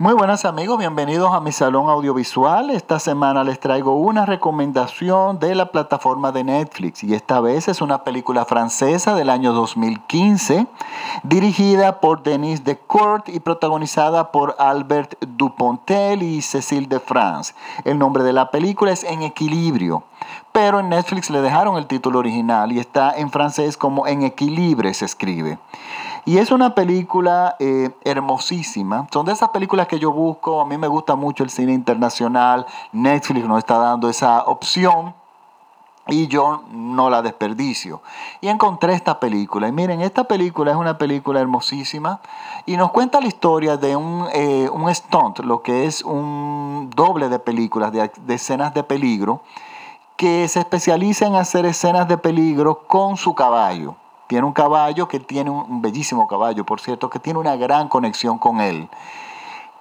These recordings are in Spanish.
Muy buenas amigos, bienvenidos a mi salón audiovisual. Esta semana les traigo una recomendación de la plataforma de Netflix y esta vez es una película francesa del año 2015 dirigida por Denis Decourt y protagonizada por Albert Dupontel y Cécile de France. El nombre de la película es En Equilibrio, pero en Netflix le dejaron el título original y está en francés como En Equilibre se escribe. Y es una película eh, hermosísima. Son de esas películas que yo busco. A mí me gusta mucho el cine internacional. Netflix nos está dando esa opción. Y yo no la desperdicio. Y encontré esta película. Y miren, esta película es una película hermosísima. Y nos cuenta la historia de un, eh, un stunt, lo que es un doble de películas, de, de escenas de peligro, que se especializa en hacer escenas de peligro con su caballo. Tiene un caballo que tiene un, bellísimo caballo, por cierto, que tiene una gran conexión con él.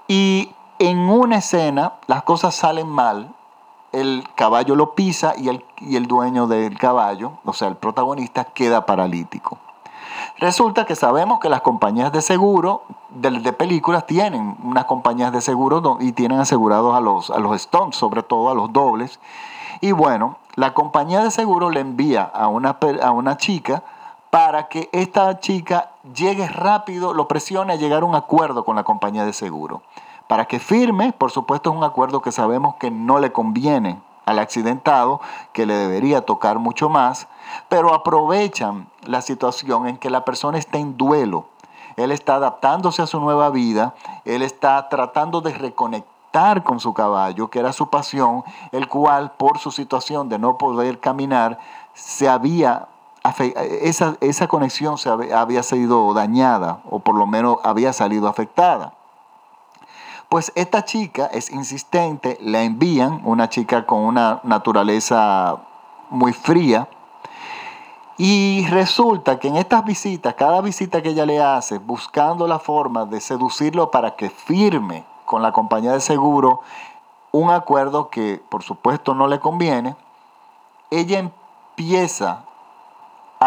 Y en una escena las cosas salen mal, el caballo lo pisa y el, y el dueño del caballo, o sea, el protagonista, queda paralítico. Resulta que sabemos que las compañías de seguro de, películas tienen unas compañías de seguro y tienen asegurados a los, a los stunts, sobre todo a los dobles. Y bueno, la compañía de seguro le envía a una, a una chica para que esta chica llegue rápido, lo presione a llegar a un acuerdo con la compañía de seguro. Para que firme, por supuesto es un acuerdo que sabemos que no le conviene al accidentado, que le debería tocar mucho más, pero aprovechan la situación en que la persona está en duelo. Él está adaptándose a su nueva vida, él está tratando de reconectar con su caballo, que era su pasión, el cual por su situación de no poder caminar se había esa, esa conexión se había sido dañada o por lo menos había salido afectada. Pues esta chica es insistente, la envían, una chica con una naturaleza muy fría, y resulta que en estas visitas, cada visita que ella le hace, buscando la forma de seducirlo para que firme con la compañía de seguro un acuerdo que por supuesto no le conviene, ella empieza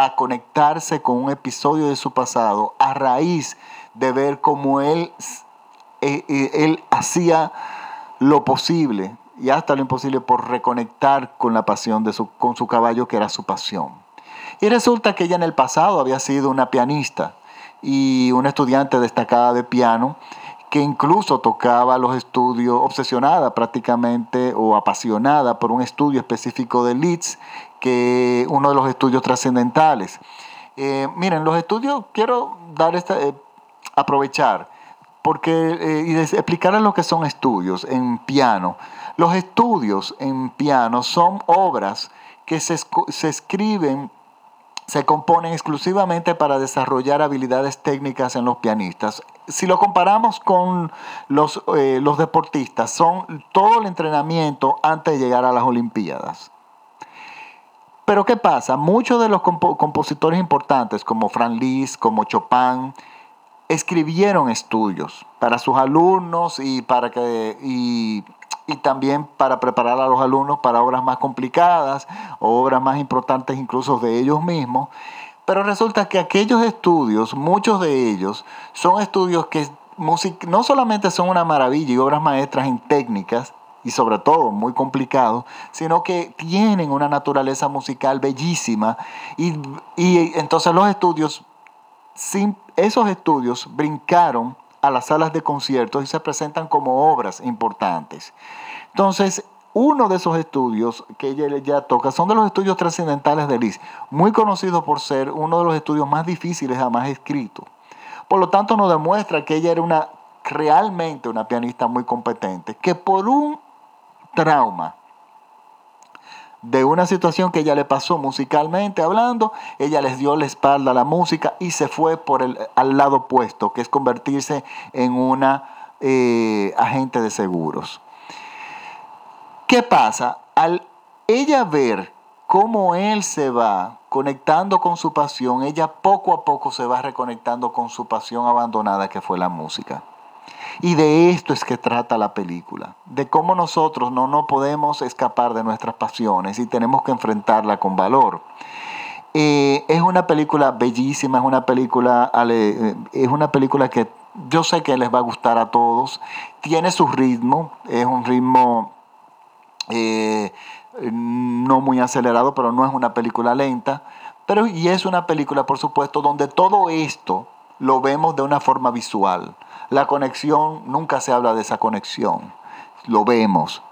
a conectarse con un episodio de su pasado a raíz de ver cómo él, eh, eh, él hacía lo posible y hasta lo imposible por reconectar con la pasión de su, con su caballo que era su pasión. Y resulta que ella en el pasado había sido una pianista y una estudiante destacada de piano que incluso tocaba los estudios, obsesionada prácticamente o apasionada por un estudio específico de Leeds que uno de los estudios trascendentales. Eh, miren, los estudios, quiero dar esta, eh, aprovechar porque, eh, y explicarles lo que son estudios en piano. Los estudios en piano son obras que se, se escriben se componen exclusivamente para desarrollar habilidades técnicas en los pianistas. Si lo comparamos con los, los deportistas, son todo el entrenamiento antes de llegar a las Olimpiadas. Pero ¿qué pasa? Muchos de los compositores importantes, como Franz Liszt, como Chopin, escribieron estudios para sus alumnos y, para que, y, también para preparar a los alumnos para obras más complicadas obras más importantes incluso de ellos mismos. Pero resulta que aquellos estudios, muchos de ellos, son estudios que no solamente son una maravilla y obras maestras en técnicas, y sobre todo muy complicados, sino que tienen una naturaleza musical bellísima y, entonces los estudios, esos estudios brincaron a las salas de conciertos y se presentan como obras importantes. Entonces, uno de esos estudios que ella ya toca son de los estudios trascendentales de Liz, muy conocido por ser uno de los estudios más difíciles jamás escritos. Por lo tanto, nos demuestra que ella era una realmente una pianista muy competente, que por un trauma de una situación que ella le pasó musicalmente hablando, ella les dio la espalda a la música y se fue por el, al lado opuesto, que es convertirse en una eh, agente de seguros. ¿Qué pasa? Al ella ver cómo él se va conectando con su pasión, ella poco a poco se va reconectando con su pasión abandonada que fue la música. Y de esto es que trata la película, de cómo nosotros no nos podemos escapar de nuestras pasiones y tenemos que enfrentarla con valor. Eh, es una película bellísima, es una película, eh, es una película que yo sé que les va a gustar a todos. Tiene su ritmo, es un ritmo eh, no muy acelerado, pero no es una película lenta. Pero y es una película, por supuesto, donde todo esto lo vemos de una forma visual. La conexión, nunca se habla de esa conexión. Lo vemos,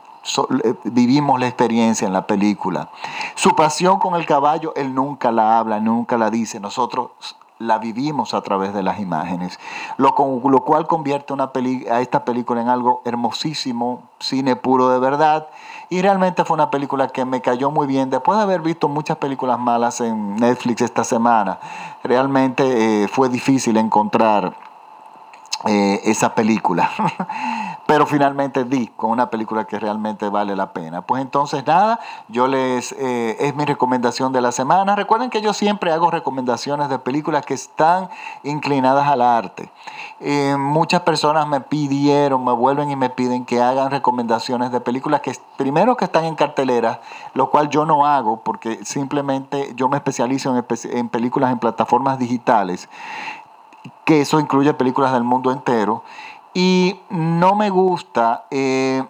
eh, vivimos la experiencia en la película. Su pasión con el caballo, él nunca la habla, nunca la dice. Nosotros la vivimos a través de las imágenes, lo, lo cual convierte una a esta película en algo hermosísimo, cine puro de verdad, y realmente fue una película que me cayó muy bien, después de haber visto muchas películas malas en Netflix esta semana, realmente eh, fue difícil encontrar eh, esa película. Pero finalmente di con una película que realmente vale la pena. Pues entonces nada, yo les eh, es mi recomendación de la semana. Recuerden que yo siempre hago recomendaciones de películas que están inclinadas al arte. Eh, muchas personas me pidieron, me vuelven y me piden que hagan recomendaciones de películas que primero que están en cartelera, lo cual yo no hago porque simplemente yo me especializo en, en películas en plataformas digitales que eso incluye películas del mundo entero. Y no me gusta eh,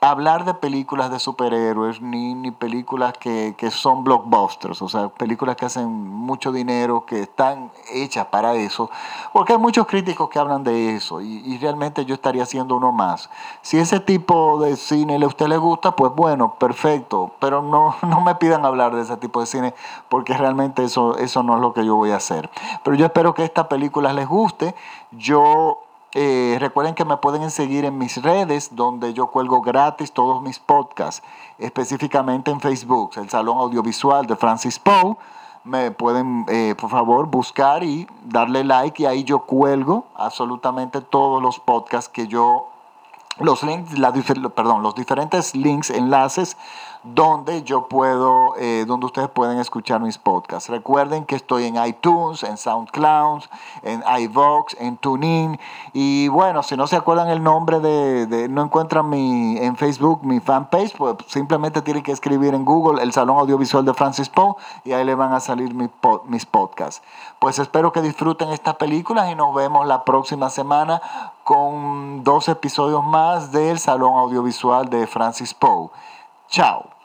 hablar de películas de superhéroes ni, ni películas que, son blockbusters, o sea, películas que hacen mucho dinero, que están hechas para eso, porque hay muchos críticos que hablan de eso y, realmente yo estaría haciendo uno más. Si ese tipo de cine a usted le gusta, pues bueno, perfecto, pero no, no me pidan hablar de ese tipo de cine porque realmente eso, eso no es lo que yo voy a hacer. Pero yo espero que esta película les guste. Yo eh, recuerden que me pueden seguir en mis redes donde yo cuelgo gratis todos mis podcasts, específicamente en Facebook, el Salón Audiovisual de Francis Poe. Me pueden, eh, por favor, buscar y darle like y ahí yo cuelgo absolutamente todos los podcasts que yo, los links, la, perdón, los diferentes links, enlaces donde yo puedo, eh, donde ustedes pueden escuchar mis podcasts. Recuerden que estoy en iTunes, en SoundCloud, en iVox, en TuneIn. Y bueno, si no se acuerdan el nombre de, no encuentran mi, en Facebook mi fanpage, pues simplemente tienen que escribir en Google el Salón Audiovisual de Francis Poe y ahí le van a salir mis, mis podcasts. Pues espero que disfruten estas películas y nos vemos la próxima semana con dos episodios más del Salón Audiovisual de Francis Poe. Chao.